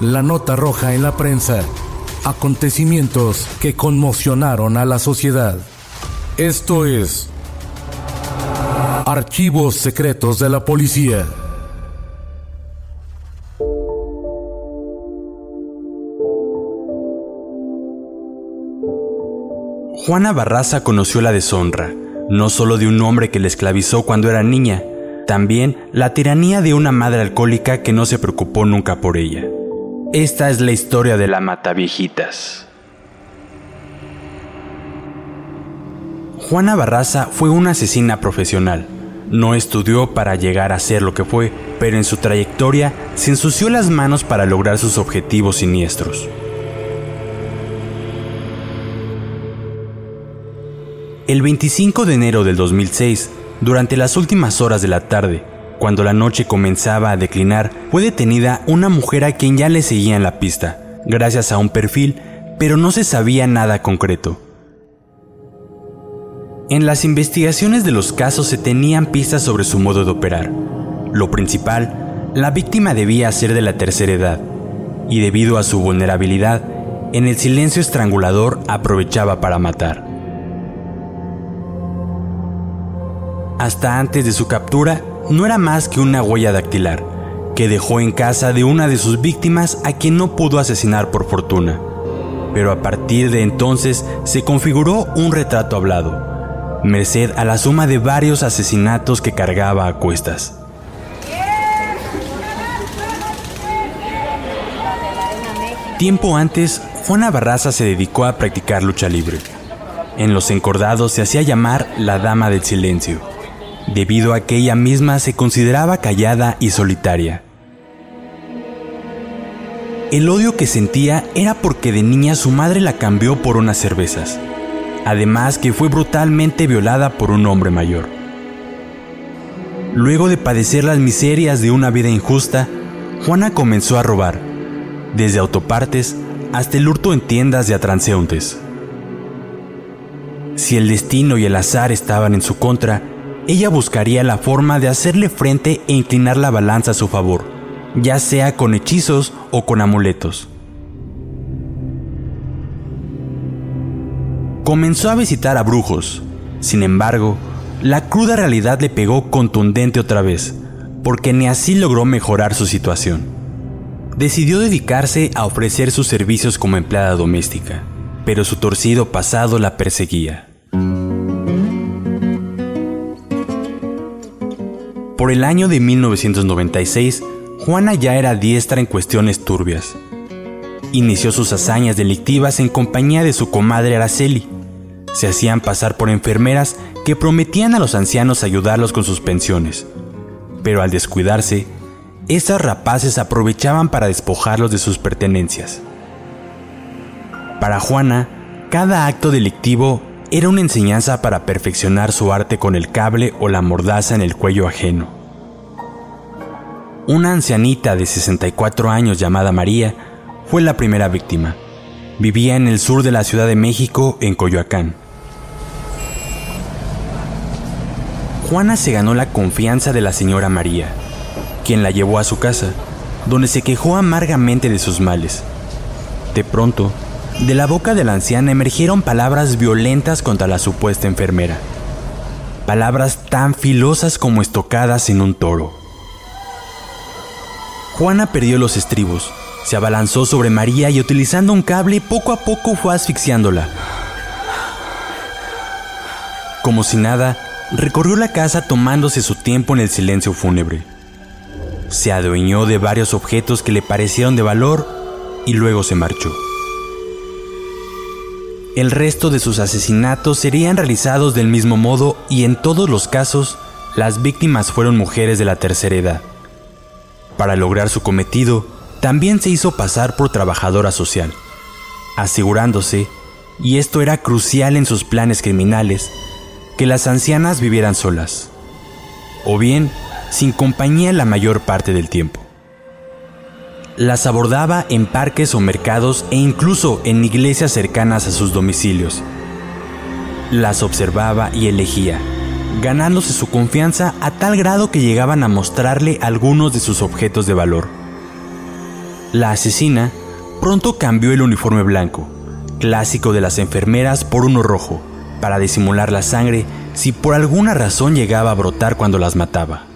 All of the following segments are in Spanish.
La nota roja en la prensa. Acontecimientos que conmocionaron a la sociedad. Esto es Archivos Secretos de la Policía. Juana Barraza conoció la deshonra, no solo de un hombre que la esclavizó cuando era niña, también la tiranía de una madre alcohólica que no se preocupó nunca por ella. Esta es la historia de la Mataviejitas. Juana Barraza fue una asesina profesional. No estudió para llegar a ser lo que fue, pero en su trayectoria se ensució las manos para lograr sus objetivos siniestros. El 25 de enero del 2006, durante las últimas horas de la tarde, cuando la noche comenzaba a declinar, fue detenida una mujer a quien ya le seguía en la pista, gracias a un perfil, pero no se sabía nada concreto. En las investigaciones de los casos se tenían pistas sobre su modo de operar. Lo principal, la víctima debía ser de la tercera edad, y debido a su vulnerabilidad, en el silencio estrangulador aprovechaba para matar. Hasta antes de su captura, no era más que una huella dactilar, que dejó en casa de una de sus víctimas a quien no pudo asesinar por fortuna. Pero a partir de entonces se configuró un retrato hablado, merced a la suma de varios asesinatos que cargaba a cuestas. Tiempo antes, Juana Barraza se dedicó a practicar lucha libre. En los encordados se hacía llamar la Dama del Silencio, debido a que ella misma se consideraba callada y solitaria. El odio que sentía era porque de niña su madre la cambió por unas cervezas, además que fue brutalmente violada por un hombre mayor. Luego de padecer las miserias de una vida injusta, Juana comenzó a robar, desde autopartes hasta el hurto en tiendas de atranseúntes. Si el destino y el azar estaban en su contra, ella buscaría la forma de hacerle frente e inclinar la balanza a su favor, ya sea con hechizos o con amuletos. Comenzó a visitar a brujos, sin embargo, la cruda realidad le pegó contundente otra vez, porque ni así logró mejorar su situación. Decidió dedicarse a ofrecer sus servicios como empleada doméstica, pero su torcido pasado la perseguía. Por el año de 1996, Juana ya era diestra en cuestiones turbias. Inició sus hazañas delictivas en compañía de su comadre Araceli. Se hacían pasar por enfermeras que prometían a los ancianos ayudarlos con sus pensiones. Pero al descuidarse, estas rapaces aprovechaban para despojarlos de sus pertenencias. Para Juana, cada acto delictivo era una enseñanza para perfeccionar su arte con el cable o la mordaza en el cuello ajeno. Una ancianita de 64 años llamada María fue la primera víctima. Vivía en el sur de la Ciudad de México, en Coyoacán. Juana se ganó la confianza de la señora María, quien la llevó a su casa, donde se quejó amargamente de sus males. De pronto, de la boca de la anciana emergieron palabras violentas contra la supuesta enfermera. Palabras tan filosas como estocadas en un toro. Juana perdió los estribos, se abalanzó sobre María y utilizando un cable poco a poco fue asfixiándola. Como si nada, recorrió la casa tomándose su tiempo en el silencio fúnebre. Se adueñó de varios objetos que le parecieron de valor y luego se marchó. El resto de sus asesinatos serían realizados del mismo modo y en todos los casos las víctimas fueron mujeres de la tercera edad. Para lograr su cometido, también se hizo pasar por trabajadora social, asegurándose, y esto era crucial en sus planes criminales, que las ancianas vivieran solas, o bien sin compañía la mayor parte del tiempo. Las abordaba en parques o mercados e incluso en iglesias cercanas a sus domicilios. Las observaba y elegía, ganándose su confianza a tal grado que llegaban a mostrarle algunos de sus objetos de valor. La asesina pronto cambió el uniforme blanco, clásico de las enfermeras, por uno rojo, para disimular la sangre si por alguna razón llegaba a brotar cuando las mataba.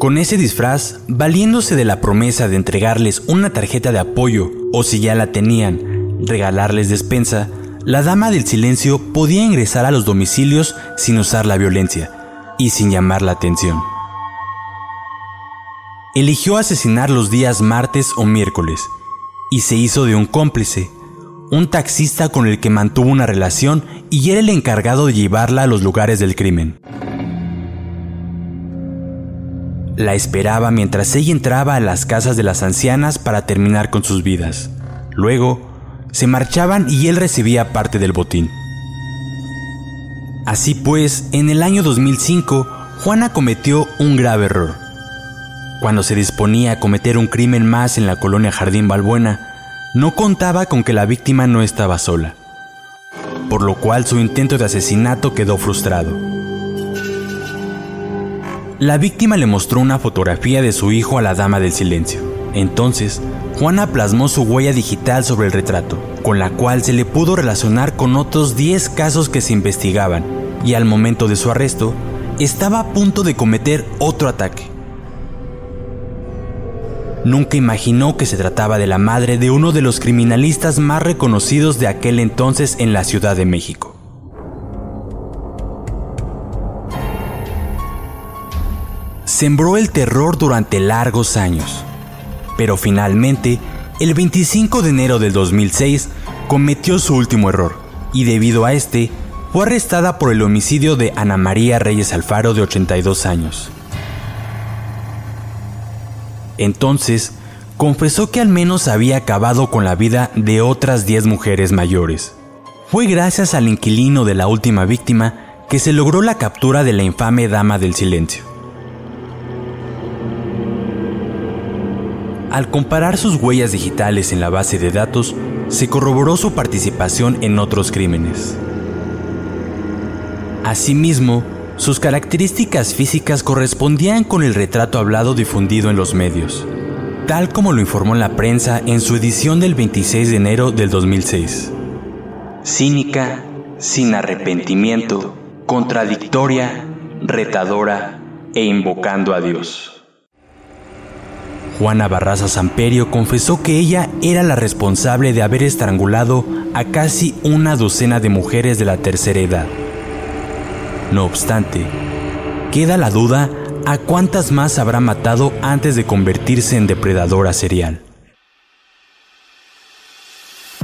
Con ese disfraz, valiéndose de la promesa de entregarles una tarjeta de apoyo o si ya la tenían, regalarles despensa, la dama del silencio podía ingresar a los domicilios sin usar la violencia y sin llamar la atención. Eligió asesinar los días martes o miércoles y se hizo de un cómplice, un taxista con el que mantuvo una relación y era el encargado de llevarla a los lugares del crimen. La esperaba mientras ella entraba a las casas de las ancianas para terminar con sus vidas. Luego, se marchaban y él recibía parte del botín. Así pues, en el año 2005, Juana cometió un grave error. Cuando se disponía a cometer un crimen más en la colonia Jardín Balbuena, no contaba con que la víctima no estaba sola, por lo cual su intento de asesinato quedó frustrado. La víctima le mostró una fotografía de su hijo a la dama del silencio. Entonces, Juana plasmó su huella digital sobre el retrato, con la cual se le pudo relacionar con otros 10 casos que se investigaban, y al momento de su arresto, estaba a punto de cometer otro ataque. Nunca imaginó que se trataba de la madre de uno de los criminalistas más reconocidos de aquel entonces en la Ciudad de México. Sembró el terror durante largos años. Pero finalmente, el 25 de enero del 2006, cometió su último error, y debido a este, fue arrestada por el homicidio de Ana María Reyes Alfaro de 82 años. Entonces, confesó que al menos había acabado con la vida de otras 10 mujeres mayores. Fue gracias al inquilino de la última víctima que se logró la captura de la infame Dama del Silencio. Al comparar sus huellas digitales en la base de datos, se corroboró su participación en otros crímenes. Asimismo, sus características físicas correspondían con el retrato hablado difundido en los medios, tal como lo informó la prensa en su edición del 26 de enero del 2006. Cínica, sin arrepentimiento, contradictoria, retadora e invocando a Dios. Juana Barraza Samperio confesó que ella era la responsable de haber estrangulado a casi una docena de mujeres de la tercera edad. No obstante, queda la duda a cuántas más habrá matado antes de convertirse en depredadora serial.